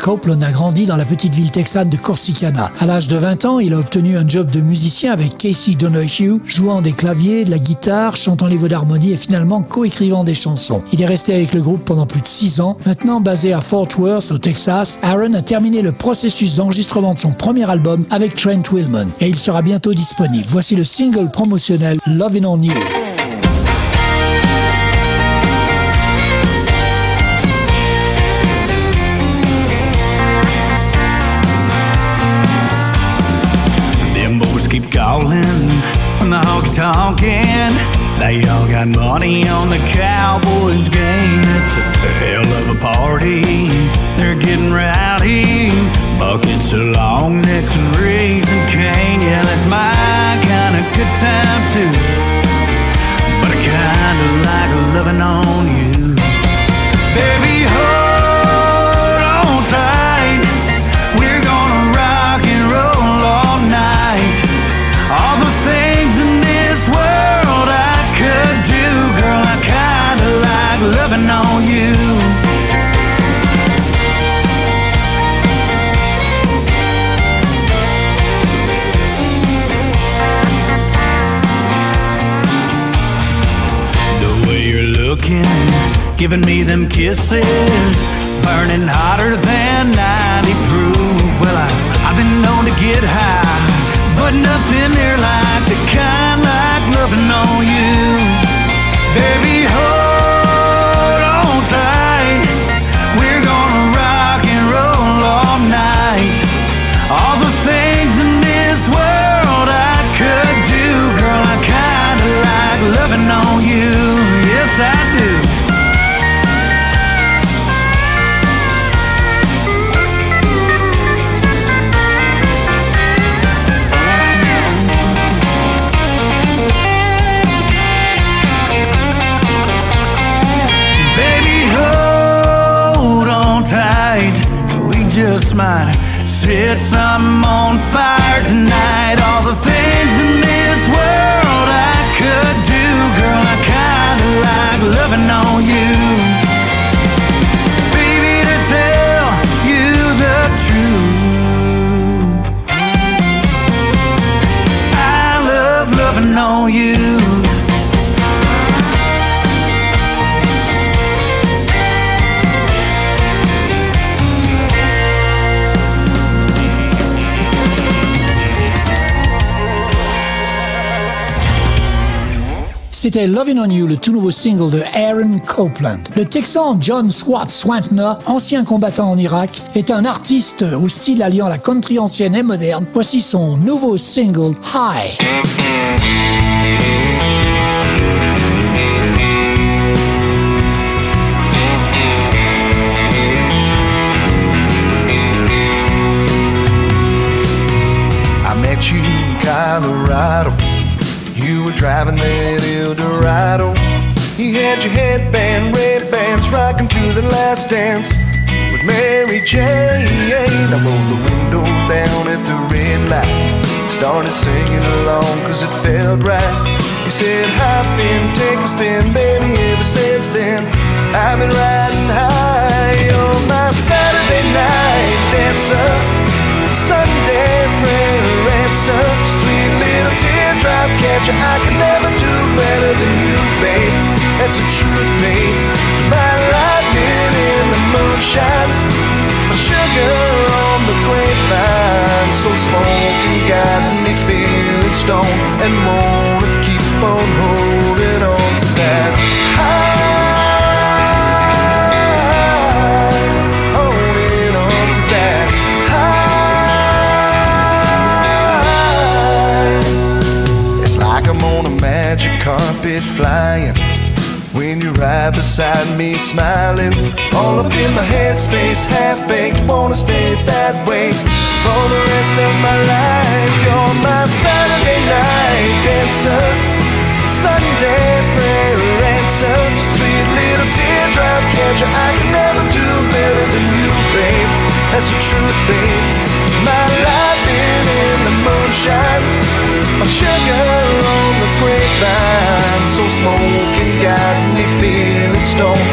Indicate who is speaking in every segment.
Speaker 1: Copland a grandi dans la petite ville texane de Corsicana. À l'âge de 20 ans, il a obtenu un job de musicien avec Casey Donohue, jouant des claviers, de la guitare, chantant les voix d'harmonie et finalement coécrivant des chansons. Il est resté avec le groupe pendant plus de 6 ans. Maintenant basé à Fort Worth, au Texas, Aaron a terminé le processus d'enregistrement de son premier album avec Trent Willman et il sera bientôt disponible. Voici le single promotionnel Lovin' on You.
Speaker 2: Giving me them kisses, burning hotter than 90 proof. Well, I, I've been known to get high, but nothing near like the kind like loving on you. Baby, set something on fire tonight. All the things in this world I could do, girl, I kinda like loving
Speaker 1: C'était Lovin' on You, le tout nouveau single de Aaron Copland. Le Texan John Swat Swantner, ancien combattant en Irak, est un artiste au style alliant la country ancienne et moderne. Voici son nouveau single High.
Speaker 3: Started singing along cause it felt right. You said, hop in, take a spin, baby. Ever since then, I've been riding high on my Saturday night dancer. Sunday prayer answer. Sweet little teardrop catcher. I could never do better than you, babe. That's the truth, babe. My lightning in the moonshine. My sugar right beside me, smiling, All up in my headspace, half baked, wanna stay that way for the rest of my life. You're my Saturday night dancer, Sunday prayer answer, sweet little teardrop catcher. I can never do better than you, babe. That's the truth, babe. My lightning in the moonshine, my sugar on the grapevine. So smoking got no.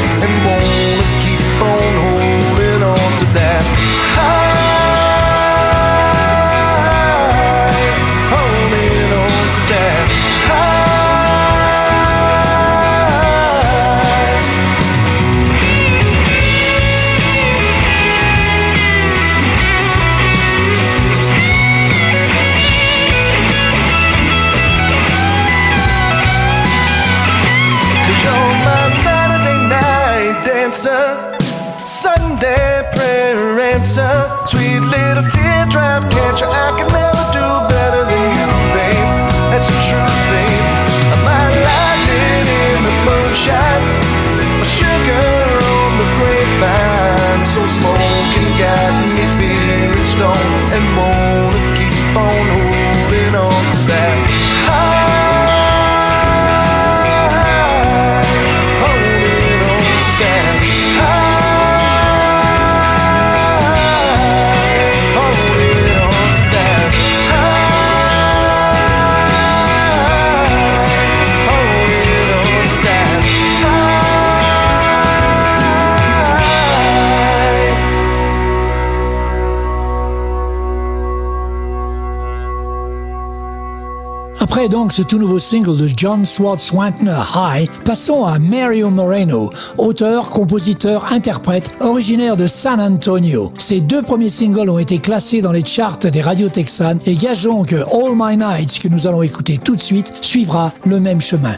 Speaker 1: Après donc ce tout nouveau single de John Swartz Wantner High, passons à Mario Moreno, auteur, compositeur, interprète, originaire de San Antonio. Ses deux premiers singles ont été classés dans les charts des radios texanes et gageons que All My Nights, que nous allons écouter tout de suite, suivra le même chemin.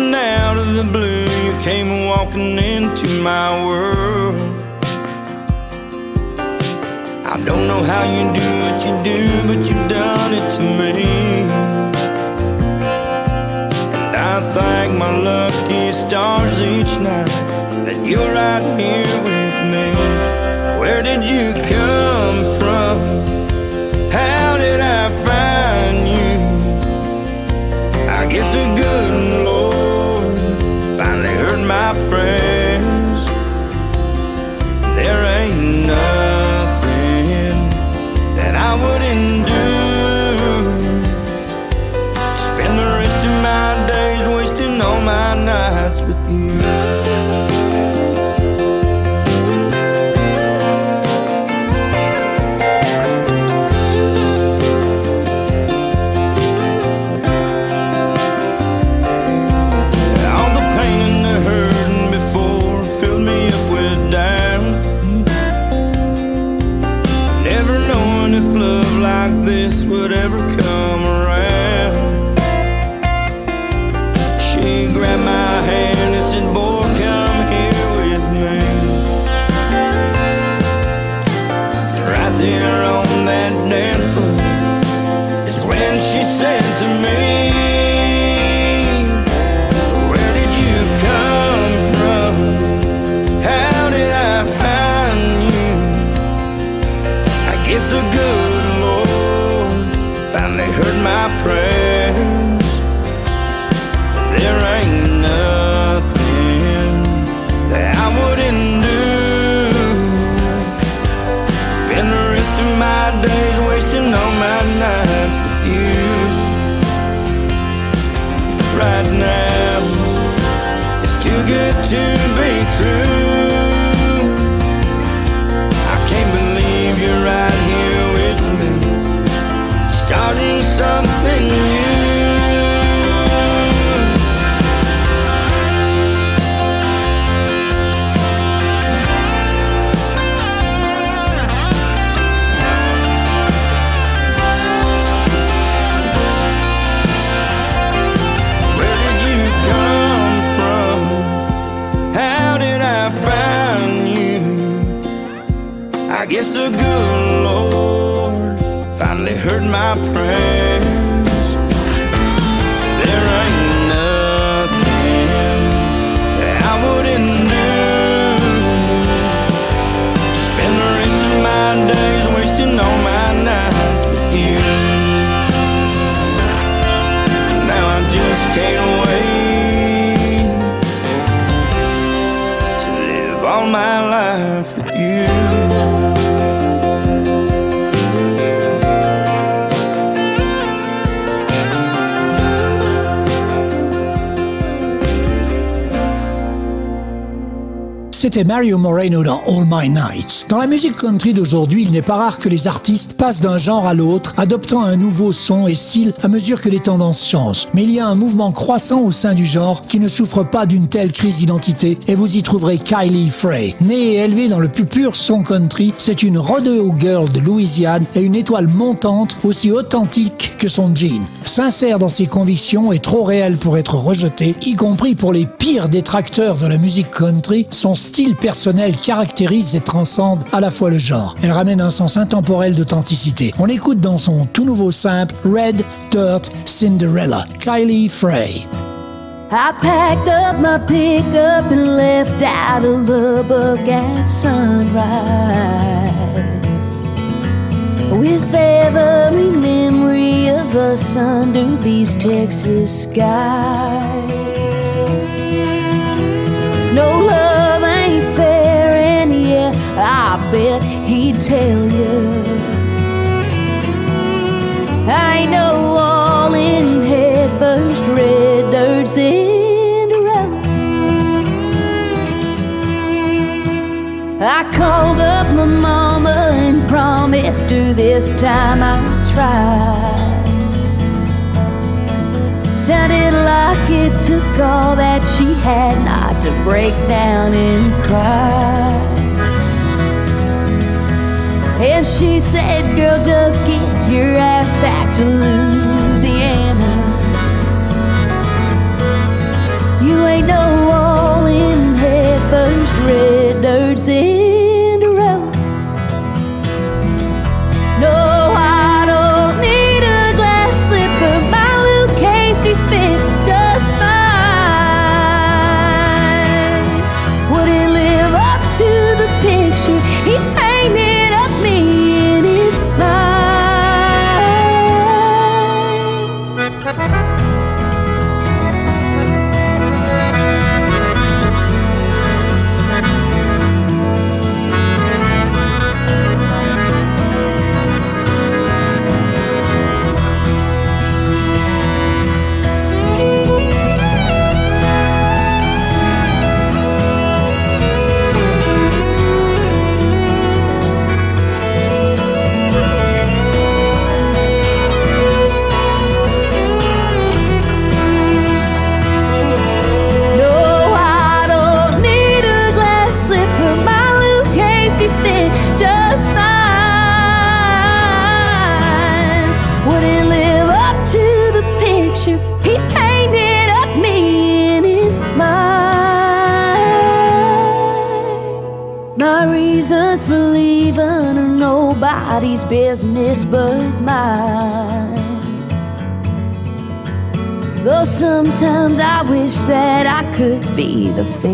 Speaker 4: Out of the blue, you came walking into my world. I don't know how you do what you do, but you've done it to me. And I thank my lucky stars each night that you're right here with me. Where did you come all my nights with you. Right now, it's too good to be true. I can't believe you're right here with me, starting something new. My prayers.
Speaker 1: C'était Mario Moreno dans All My Nights. Dans la musique country d'aujourd'hui, il n'est pas rare que les artistes passent d'un genre à l'autre, adoptant un nouveau son et style à mesure que les tendances changent. Mais il y a un mouvement croissant au sein du genre qui ne souffre pas d'une telle crise d'identité et vous y trouverez Kylie Frey. Née et élevée dans le plus pur son country, c'est une rodeo girl de Louisiane et une étoile montante aussi authentique que son jean. Sincère dans ses convictions et trop réelle pour être rejetée, y compris pour les pires détracteurs de la musique country, son style personnel caractérise et transcende à la fois le genre. Elle ramène un sens intemporel d'authenticité. On écoute dans son tout nouveau simple Red Dirt Cinderella, Kylie Frey.
Speaker 5: I packed up my pickup and left out of at sunrise. With every memory of these Texas skies. No love I bet he'd tell you. I know all in head first red dirt Cinderella. I called up my mama and promised her this time I'd try. Sounded like it took all that she had not to break down and cry. And she said, Girl, just get your ass back to Louisiana. You ain't no all in head first red dirt Cinderella. The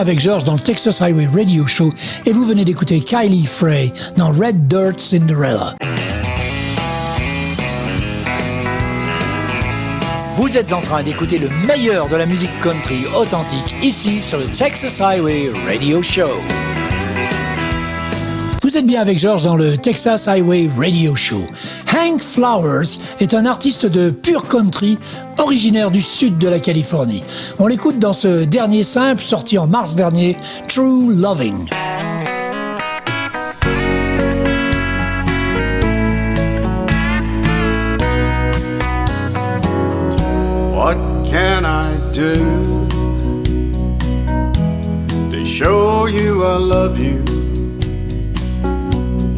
Speaker 1: avec George dans le Texas Highway Radio Show et vous venez d'écouter Kylie Frey dans Red Dirt Cinderella. Vous êtes en train d'écouter le meilleur de la musique country authentique ici sur le Texas Highway Radio Show. Vous êtes bien avec George dans le Texas Highway Radio Show. Hank Flowers est un artiste de pure country, originaire du sud de la Californie. On l'écoute dans ce dernier simple sorti en mars dernier, True Loving.
Speaker 6: What can I do to show you I love you?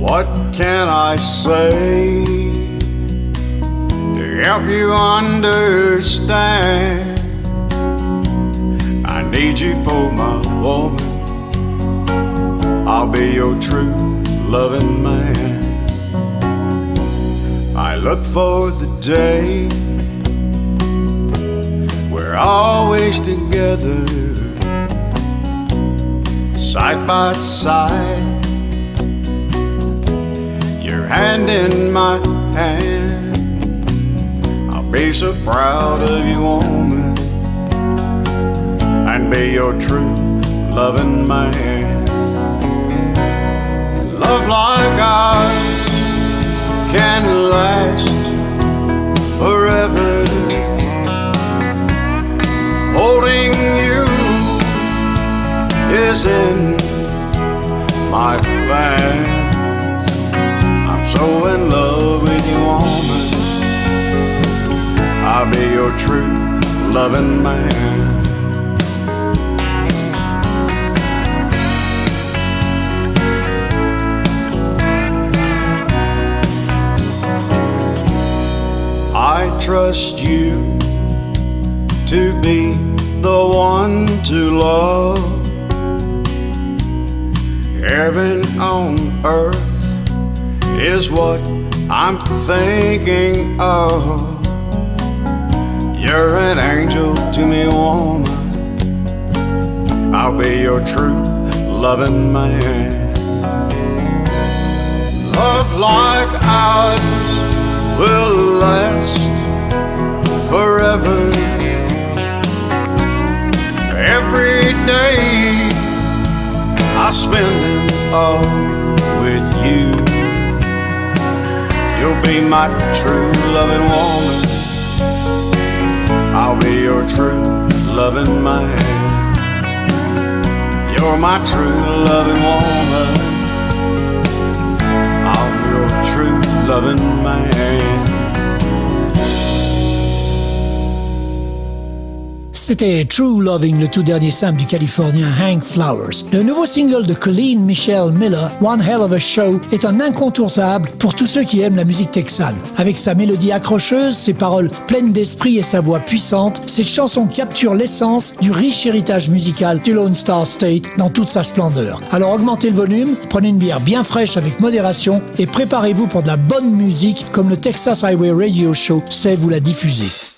Speaker 6: What can I say to help you understand? I need you for my woman. I'll be your true loving man. I look for the day we're always together, side by side hand in my hand. I'll be so proud of you, woman, and be your true loving man. Love like ours can last forever. Holding you is in my plan so in love with you, woman. I'll be your true loving man. I trust you to be the one to love. Heaven on earth is what I'm thinking of. You're an angel to me, woman. I'll be your true loving man. Love like ours will last forever. Every day I spend them all with you. You'll be my true loving woman. I'll be your true loving man. You're my true loving woman. I'm your true loving man.
Speaker 1: C'était True Loving, le tout dernier simple du Californien Hank Flowers. Le nouveau single de Colleen Michelle Miller, One Hell of a Show, est un incontournable pour tous ceux qui aiment la musique texane. Avec sa mélodie accrocheuse, ses paroles pleines d'esprit et sa voix puissante, cette chanson capture l'essence du riche héritage musical du Lone Star State dans toute sa splendeur. Alors augmentez le volume, prenez une bière bien fraîche avec modération et préparez-vous pour de la bonne musique comme le Texas Highway Radio Show sait vous la diffuser.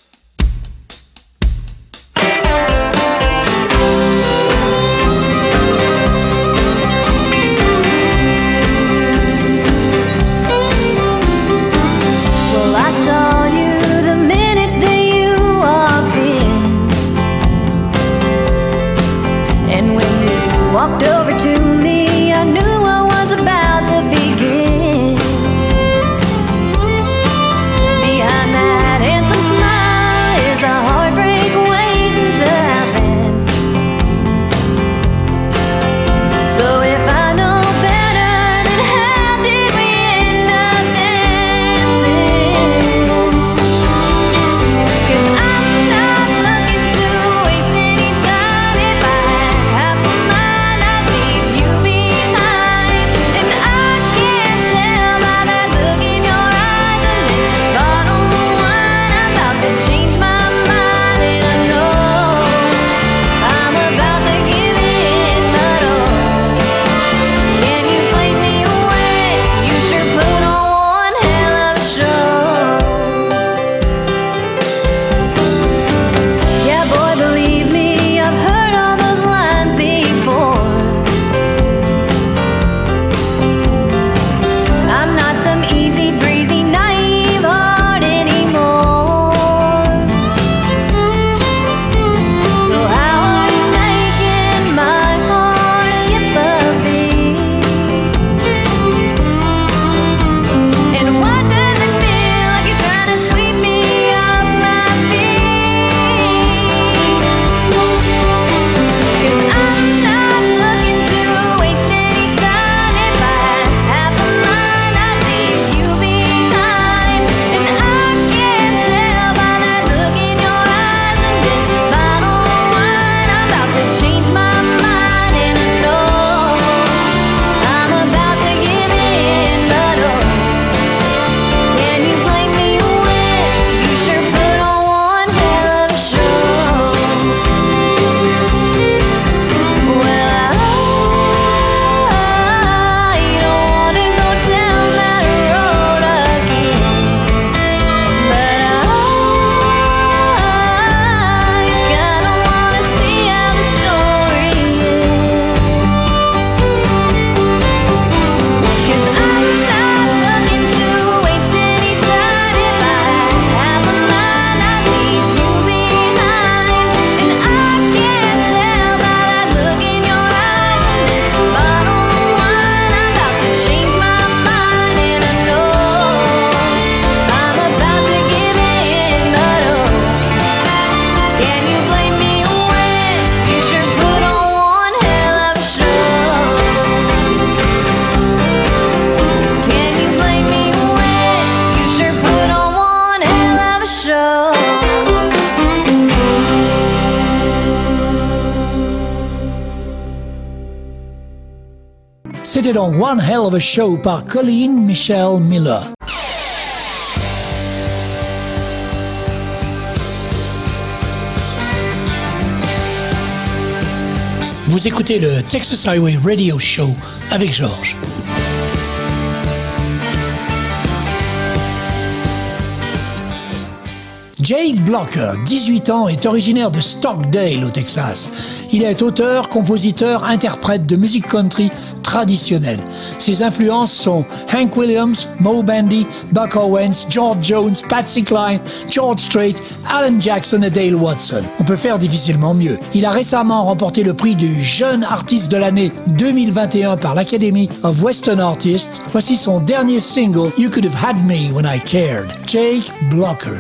Speaker 7: One Hell of a Show par Colleen Michelle Miller. Vous écoutez le Texas Highway Radio Show avec Georges. Jake Blocker, 18 ans, est originaire de Stockdale au Texas. Il est auteur, compositeur, interprète de musique country traditionnelle. Ses influences sont Hank Williams, Mo Bandy, Buck Owens, George Jones, Patsy Cline, George Strait, Alan Jackson et Dale Watson. On peut faire difficilement mieux. Il a récemment remporté le prix du jeune artiste de l'année 2021 par l'Academy of Western Artists. Voici son dernier single, You Could Have Had Me When I Cared. Jake Blocker.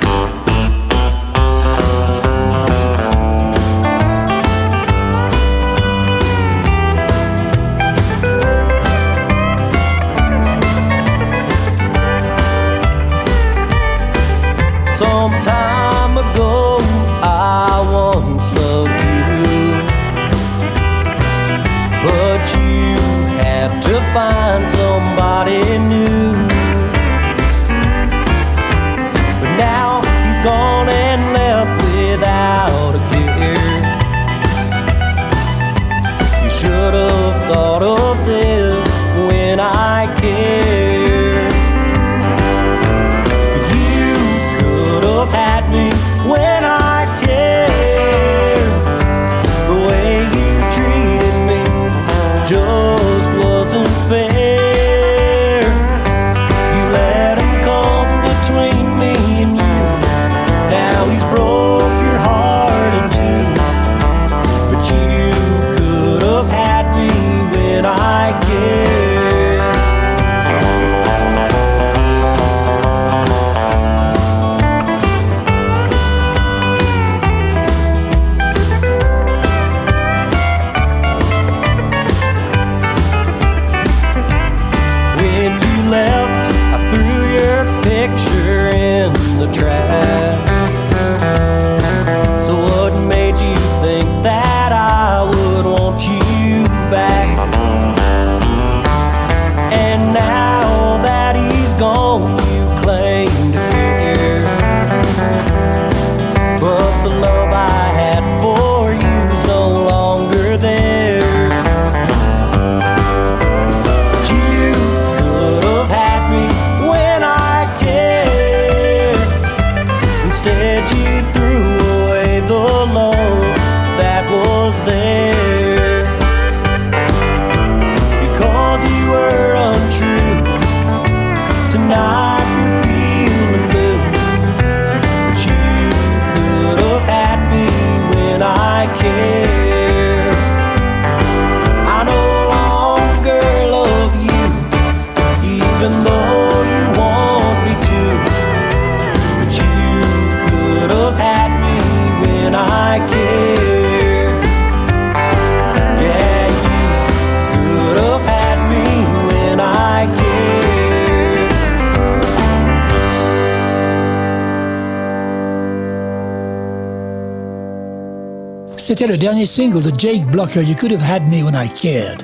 Speaker 7: C'était le dernier single de Jake Blocker, You Could Have Had Me When I Cared.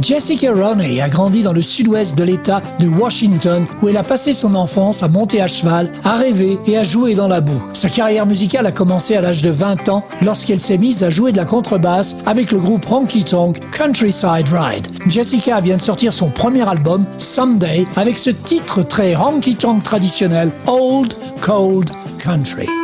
Speaker 7: Jessica Roney a grandi dans le sud-ouest de l'État de Washington où elle a passé son enfance à monter à cheval, à rêver et à jouer dans la boue. Sa carrière musicale a commencé à l'âge de 20 ans lorsqu'elle s'est mise à jouer de la contrebasse avec le groupe Honky Tonk Countryside Ride. Jessica vient de sortir son premier album, Someday, avec ce titre très honky tonk traditionnel, Old Cold Country.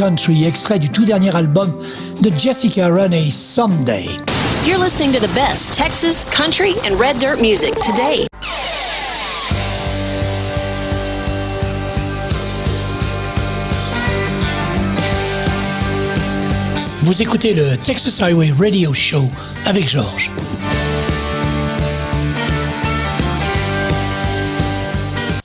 Speaker 1: Country, extrait du tout dernier album de Jessica Roney, Someday.
Speaker 8: You're listening to the best Texas, country, and red dirt music today.
Speaker 1: Vous écoutez le Texas Highway Radio Show avec Georges.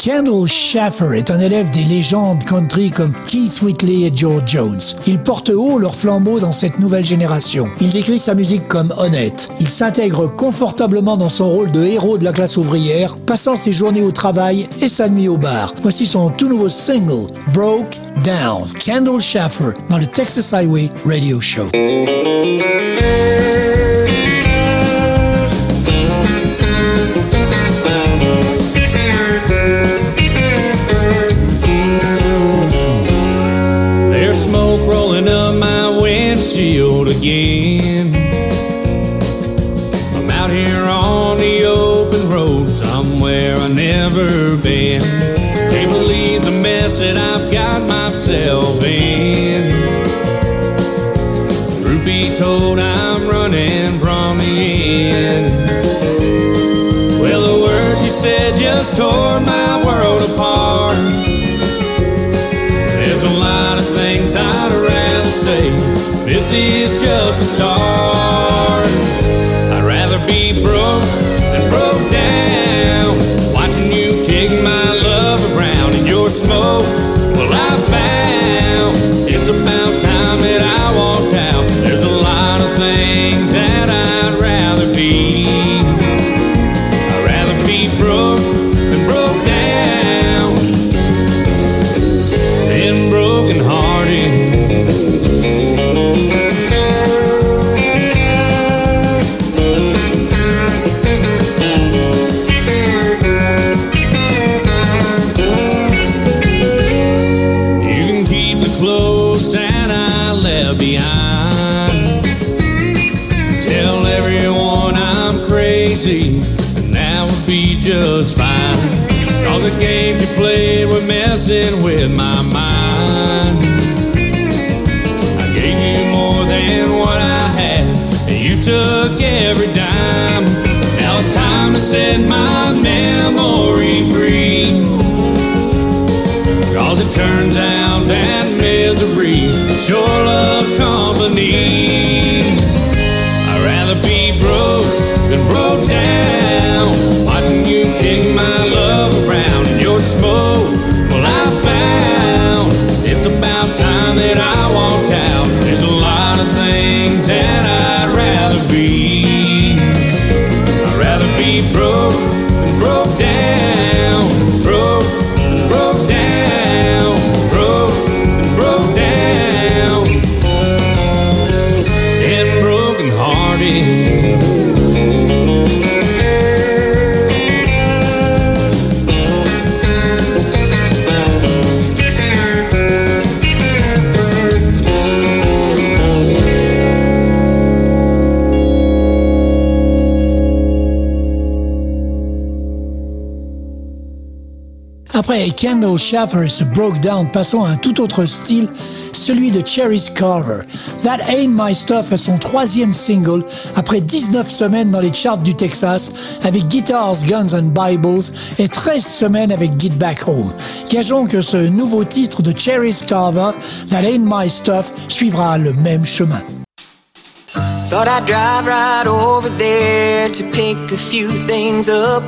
Speaker 1: Kendall Schaffer est un élève des légendes country comme Keith Whitley et George Jones. Il porte haut leur flambeau dans cette nouvelle génération. Il décrit sa musique comme honnête. Il s'intègre confortablement dans son rôle de héros de la classe ouvrière, passant ses journées au travail et sa nuit au bar. Voici son tout nouveau single, Broke Down. Kendall Schaffer dans le Texas Highway Radio Show.
Speaker 9: Windshield again. I'm out here on the open road somewhere I've never been. Can't believe the mess that I've got myself in. Truth be told, I'm running from the end. Well, the words you said just tore my This is just a start. I'd rather be broke than broke down. Watching you kick my love around in your smoke.
Speaker 1: Kendall Schaffer se Broke Down, passons à un tout autre style, celui de Cherry's Carver. That Ain't My Stuff est son troisième single après 19 semaines dans les charts du Texas avec Guitars, Guns and Bibles et 13 semaines avec Get Back Home. Gageons que ce nouveau titre de Cherry's Carver, That Ain't My Stuff, suivra le même chemin.
Speaker 10: Thought I'd drive right over there to pick a few things up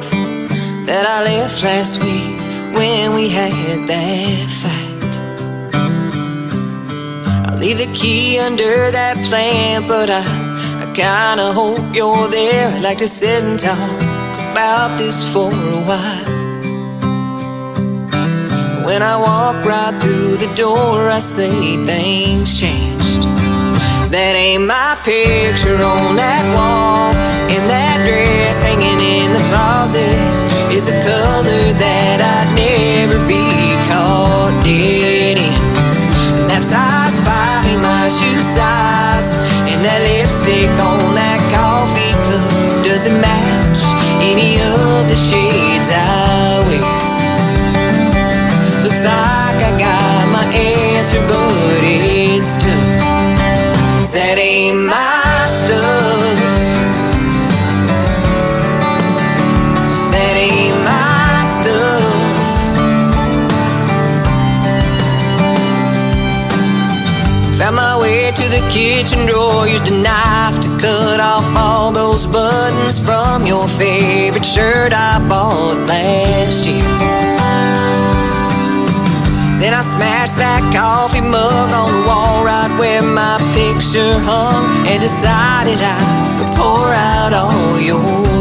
Speaker 10: that I left last week when we had that fight. I'll leave the key under that plant, but I, I kinda hope you're there. I'd like to sit and talk about this for a while. When I walk right through the door, I say things changed. That ain't my picture on that wall. And that dress hanging in the closet is a color that I'd never be caught dead in. That size five in my shoe size, and that lipstick on that coffee cup doesn't match any of the shades I wear. Looks like I got my answer, but it's tough. That ain't my to the kitchen drawer, used a knife to cut off all those buttons from your favorite shirt I bought last year. Then I smashed that coffee mug on the wall right where my picture hung and decided I would pour out all your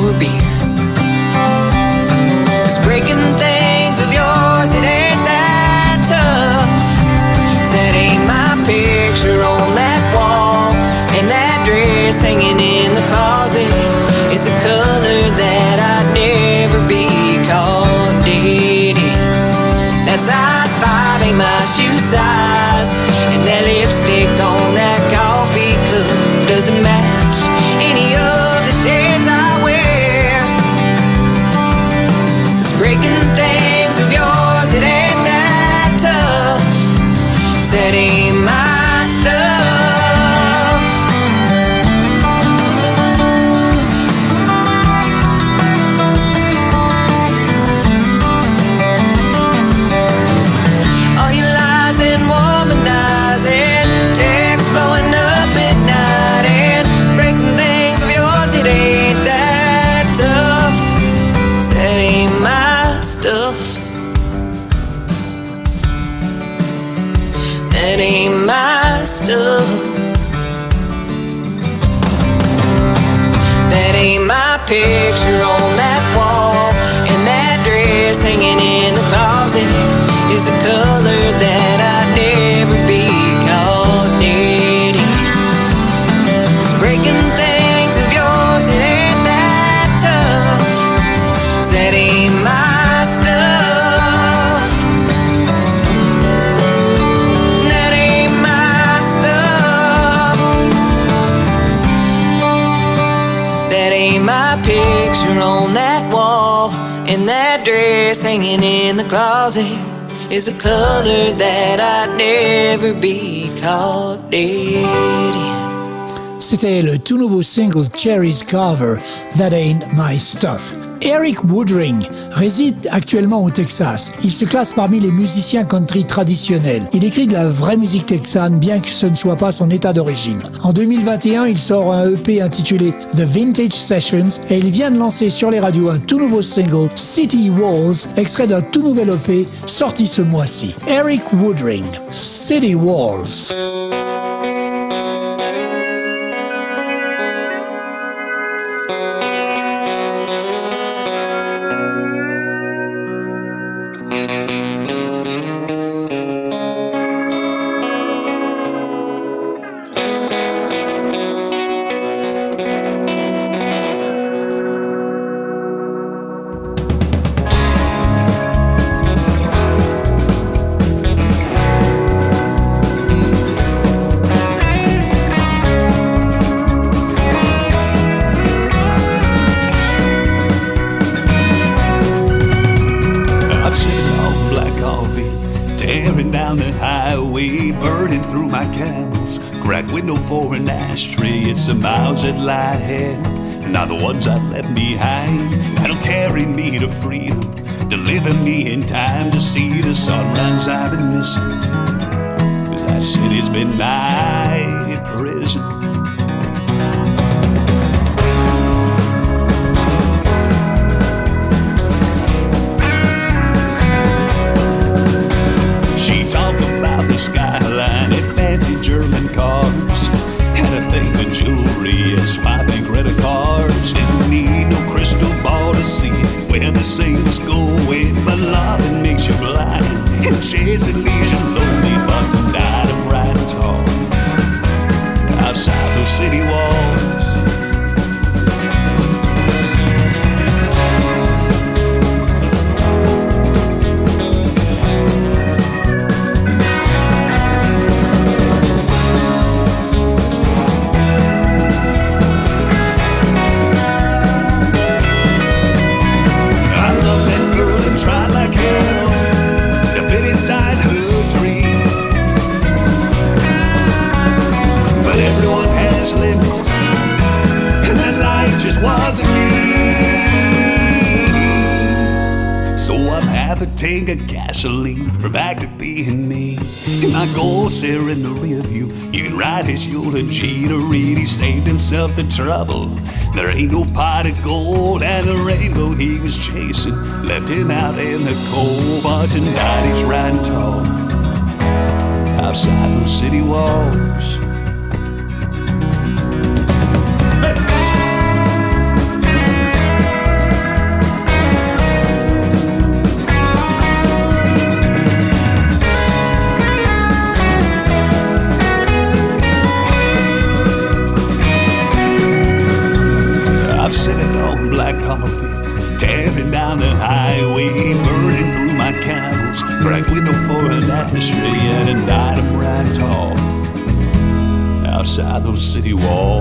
Speaker 10: hanging in the closet is a color that I'd never be caught dead in.
Speaker 1: C'était le tout nouveau single Cherry's Cover, That Ain't My Stuff. Eric Woodring réside actuellement au Texas. Il se classe parmi les musiciens country traditionnels. Il écrit de la vraie musique texane, bien que ce ne soit pas son état d'origine. En 2021, il sort un EP intitulé The Vintage Sessions et il vient de lancer sur les radios un tout nouveau single, City Walls, extrait d'un tout nouvel EP sorti ce mois-ci. Eric Woodring, City Walls.
Speaker 4: is Elysian, lonely but not a bright at all. Outside the city wall. just wasn't me. So I'm had to
Speaker 2: take a gasoline for back to being me. And my Corsair in the rear view, you can ride his eulogy to read. He saved himself the trouble. There ain't no pot of gold, and the rainbow he was chasing left him out in the cold. But tonight he's riding tall outside those city walls. City walls.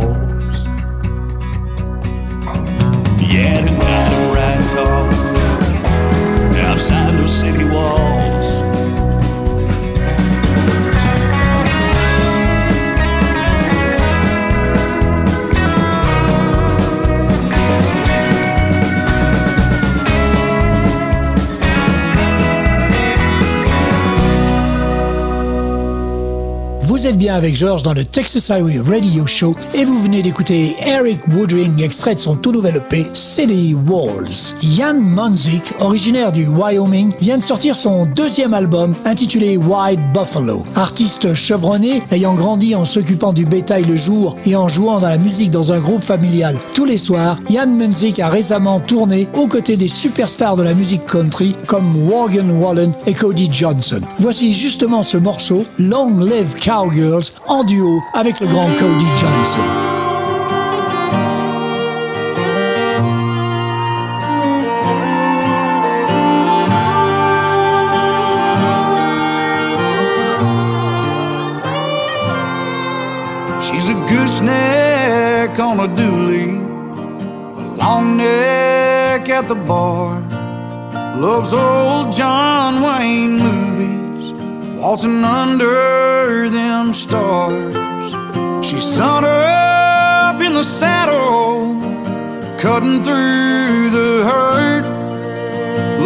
Speaker 1: Vous êtes bien avec George dans le Texas Highway Radio Show et vous venez d'écouter Eric Woodring, extrait de son tout nouvel EP City Walls. Jan Munzik, originaire du Wyoming, vient de sortir son deuxième album intitulé White Buffalo. Artiste chevronné, ayant grandi en s'occupant du bétail le jour et en jouant dans la musique dans un groupe familial tous les soirs, Jan Munzik a récemment tourné aux côtés des superstars de la musique country comme Morgan Wallen et Cody Johnson. Voici justement ce morceau, Long Live Cowgirls, en duo avec le grand Cody Johnson.
Speaker 11: She's a gooseneck on a dually, a long neck at the bar. Loves old John Wayne movies, waltzing under them stars. She's sun up in the saddle, cutting through the hurt.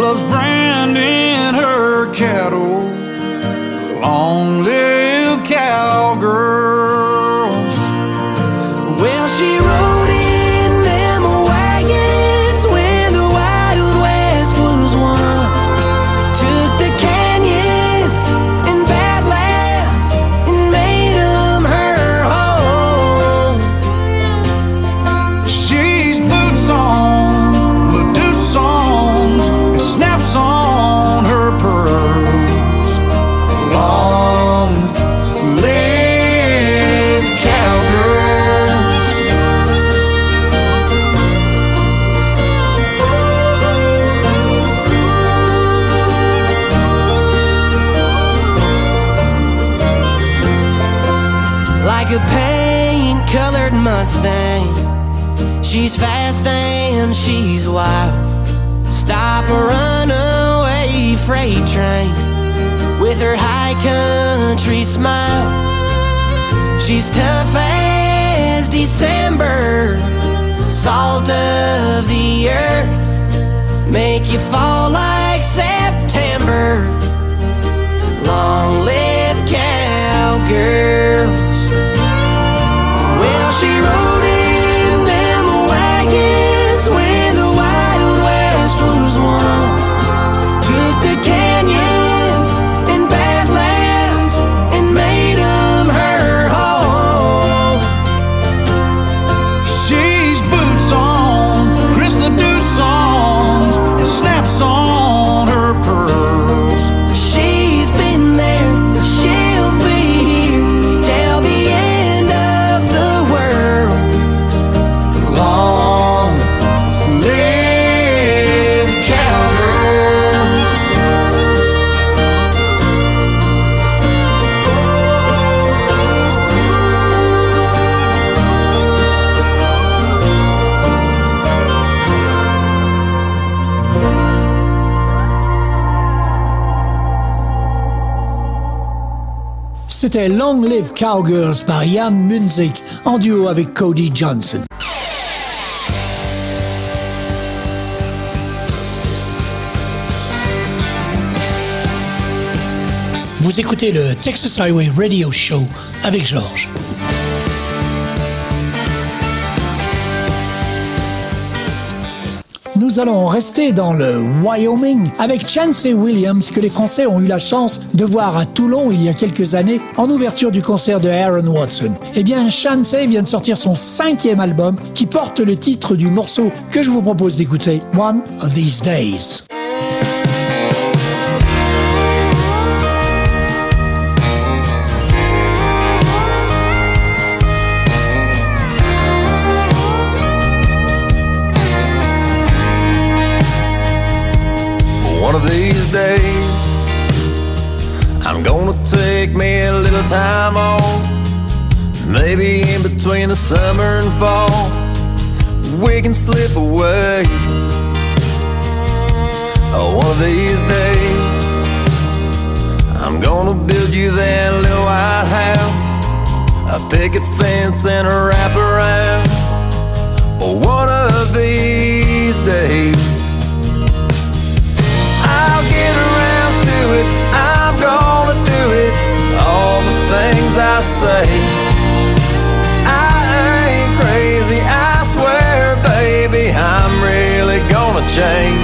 Speaker 11: Loves branding her cattle. Long live
Speaker 7: country smile. She's tough as December, salt of the earth, make you fall like
Speaker 1: C'était Long Live Cowgirls par Jan Munzik en duo avec Cody Johnson. Vous écoutez le Texas Highway Radio Show avec Georges. Nous allons rester dans le Wyoming avec Chancey Williams que les Français ont eu la chance de voir à Toulon il y a quelques années en ouverture du concert de Aaron Watson. Eh bien, Chancey vient de sortir son cinquième album qui porte le titre du morceau que je vous propose d'écouter, One of These Days.
Speaker 3: Take me a little time off. Maybe in between the summer and fall, we can slip away. Oh, one of these days, I'm gonna build you that little white house, a picket fence and a wraparound. Oh, one of these days. I'll get I say. I ain't crazy, I swear, baby. I'm really gonna change.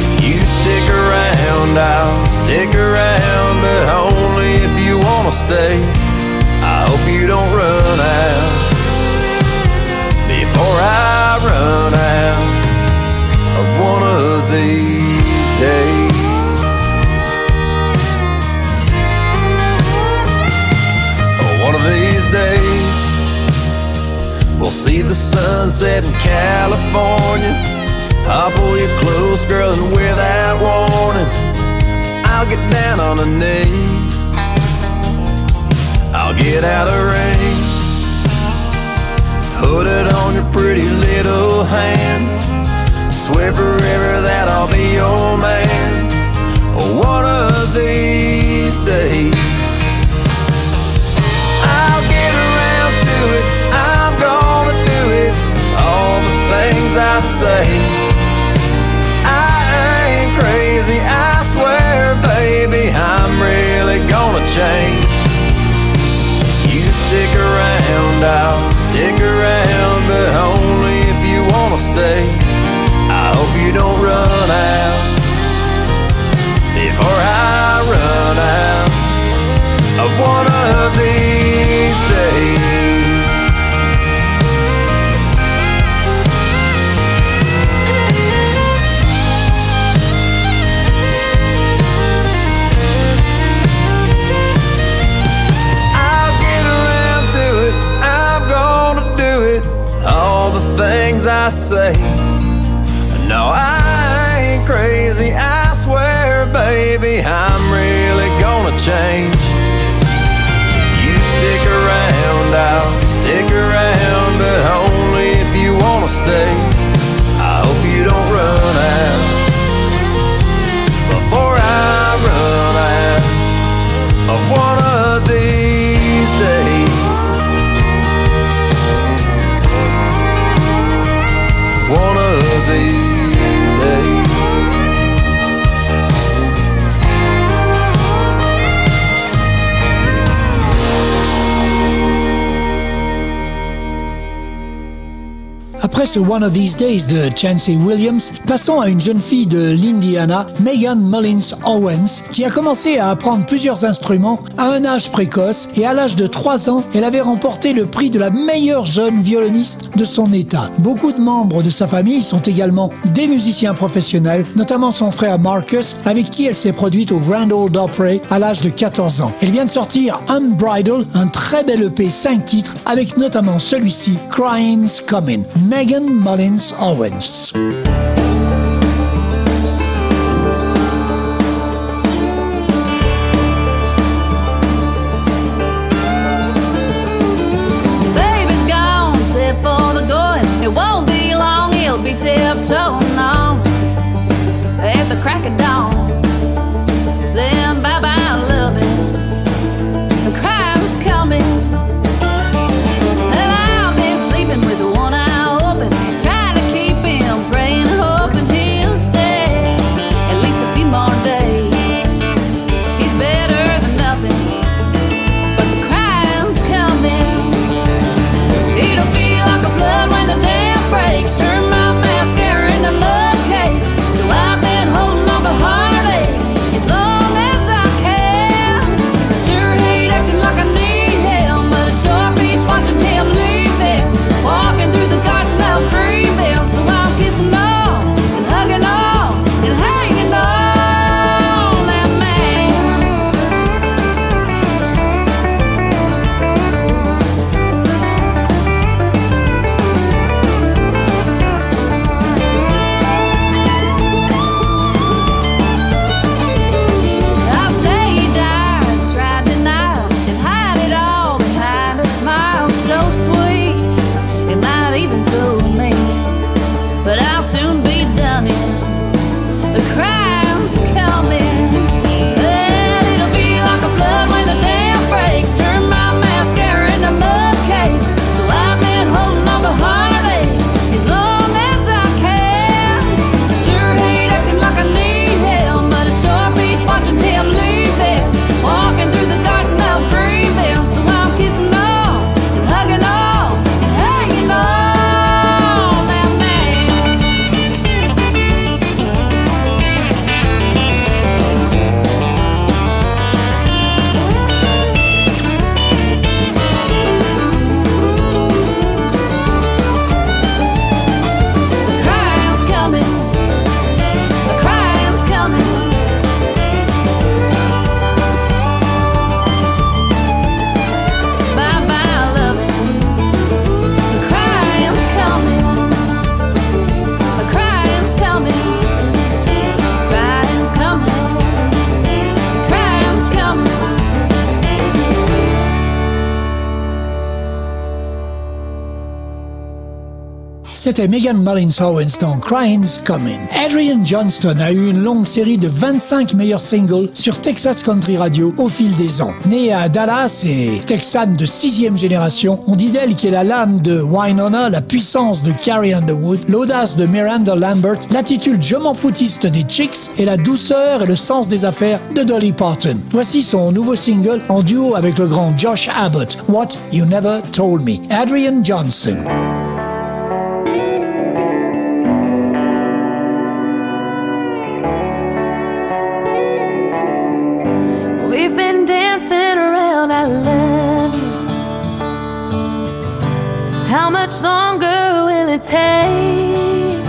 Speaker 3: If you stick around, I'll stick around, but only if you wanna stay. I hope you don't run out before I sunset in California. I'll pull you close, girl, and without warning, I'll get down on a knee. I'll get out of range, put it on your pretty little hand. Swear forever that I'll be your man. One of these days, things I say. I ain't crazy, I swear, baby. I'm really gonna change. You stick around, I'll stick around, but only if you wanna stay. I hope you don't run out before I run out of one of these I say. No, I ain't crazy, I swear, baby, I'm really gonna change. You stick around, I'll
Speaker 1: Après One of These Days de Chancey Williams, passons à une jeune fille de l'Indiana, Megan Mullins Owens, qui a commencé à apprendre plusieurs instruments à un âge précoce et à l'âge de 3 ans, elle avait remporté le prix de la meilleure jeune violoniste de son état. Beaucoup de membres de sa famille sont également des musiciens professionnels, notamment son frère Marcus, avec qui elle s'est produite au Grand Ole Opry à l'âge de 14 ans. Elle vient de sortir Unbridled, un très bel EP 5 titres, avec notamment celui-ci, Crying's Coming. Mullins Owens. C'était Megan Mullins Owens dans Crying's Coming. Adrian Johnston a eu une longue série de 25 meilleurs singles sur Texas Country Radio au fil des ans. Née à Dallas et texane de sixième génération, on dit d'elle qu'elle a l'âme de Wynonna, la puissance de Carrie Underwood, l'audace de Miranda Lambert, l'attitude je m'en foutiste des Chicks et la douceur et le sens des affaires de Dolly Parton. Voici son nouveau single en duo avec le grand Josh Abbott, What You Never Told Me. Adrian Johnston.
Speaker 12: How much longer will it take?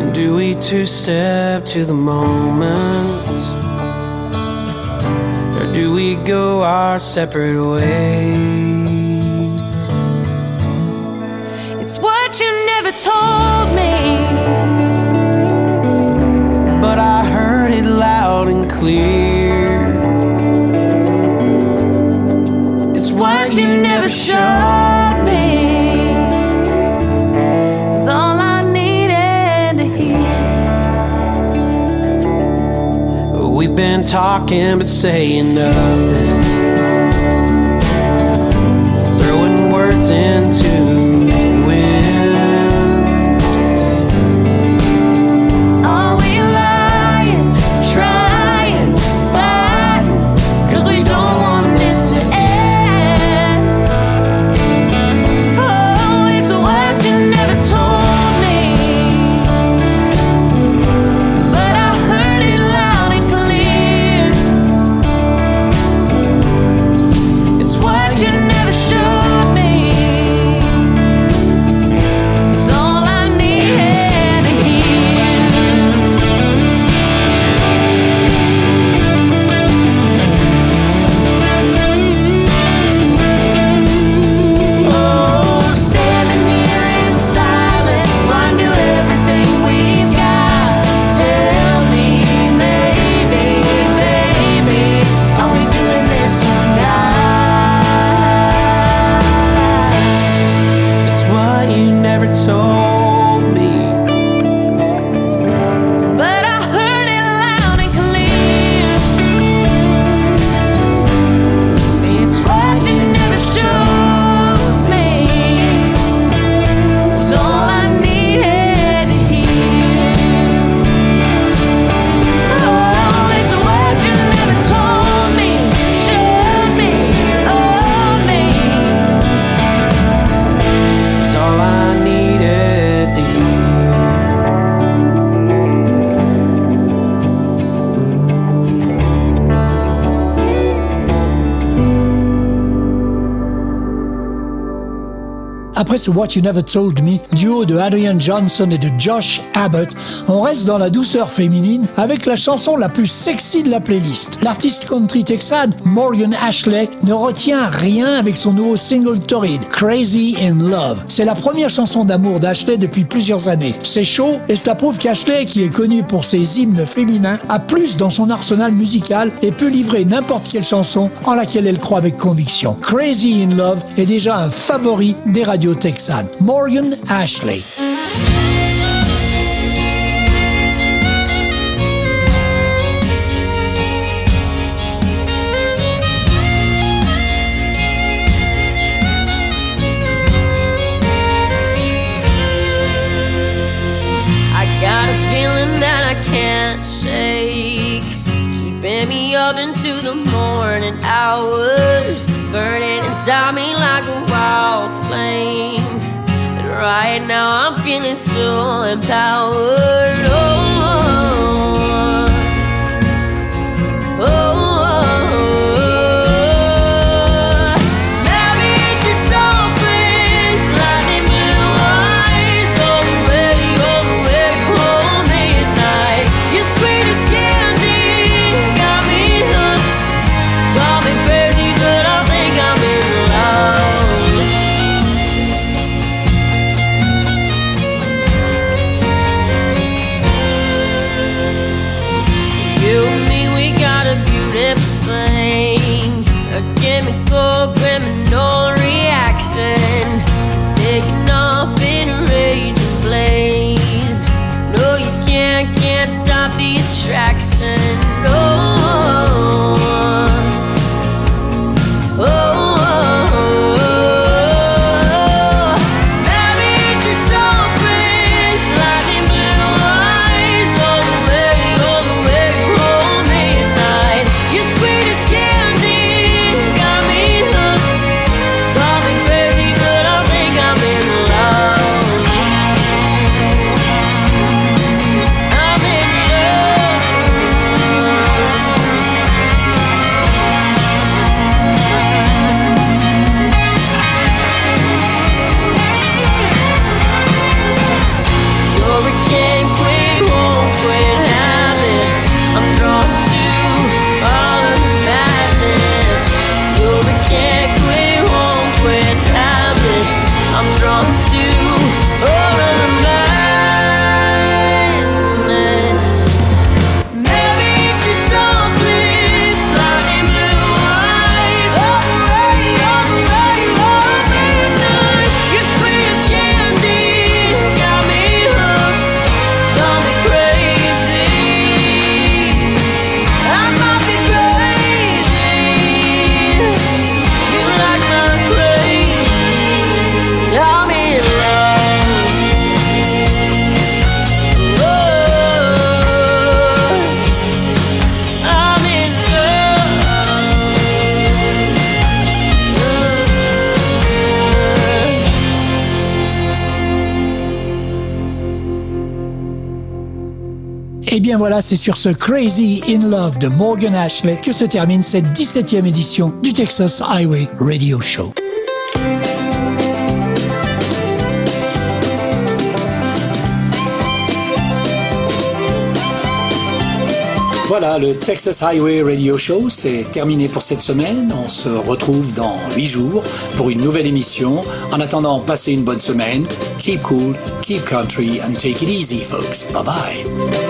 Speaker 5: And do we two step to the moment? Or do we go our separate ways?
Speaker 12: It's what you never told me.
Speaker 5: But I heard it loud and clear.
Speaker 12: You never showed me all I needed to hear.
Speaker 5: We've been talking but saying nothing. Throwing words into
Speaker 12: What You Never Told Me,
Speaker 1: duo de Adrian Johnson et de Josh Abbott, on reste dans la douceur féminine avec la chanson la plus sexy de la playlist. L'artiste country texane Morgan Ashley ne retient rien avec son nouveau single torride, Crazy in Love. C'est la première chanson d'amour d'Ashley depuis plusieurs années. C'est chaud et cela prouve qu'Ashley, qui est connu pour ses hymnes féminins, a plus dans son arsenal musical et peut livrer n'importe quelle chanson en laquelle elle croit avec conviction. Crazy in Love est déjà un favori des radios texanes. Morgan Ashley.
Speaker 12: I got a feeling that I can't shake, keeping me up into the morning hours, burning inside me right now I'm feeling so empowered.
Speaker 1: Voilà, c'est sur ce Crazy in Love de Morgan Ashley que se termine cette 17e édition du Texas Highway Radio Show. Voilà, le Texas Highway Radio Show, c'est terminé pour cette semaine. On se retrouve dans 8 jours pour une nouvelle émission. En attendant, passez une bonne semaine. Keep cool, keep country, and take it easy, folks. Bye bye.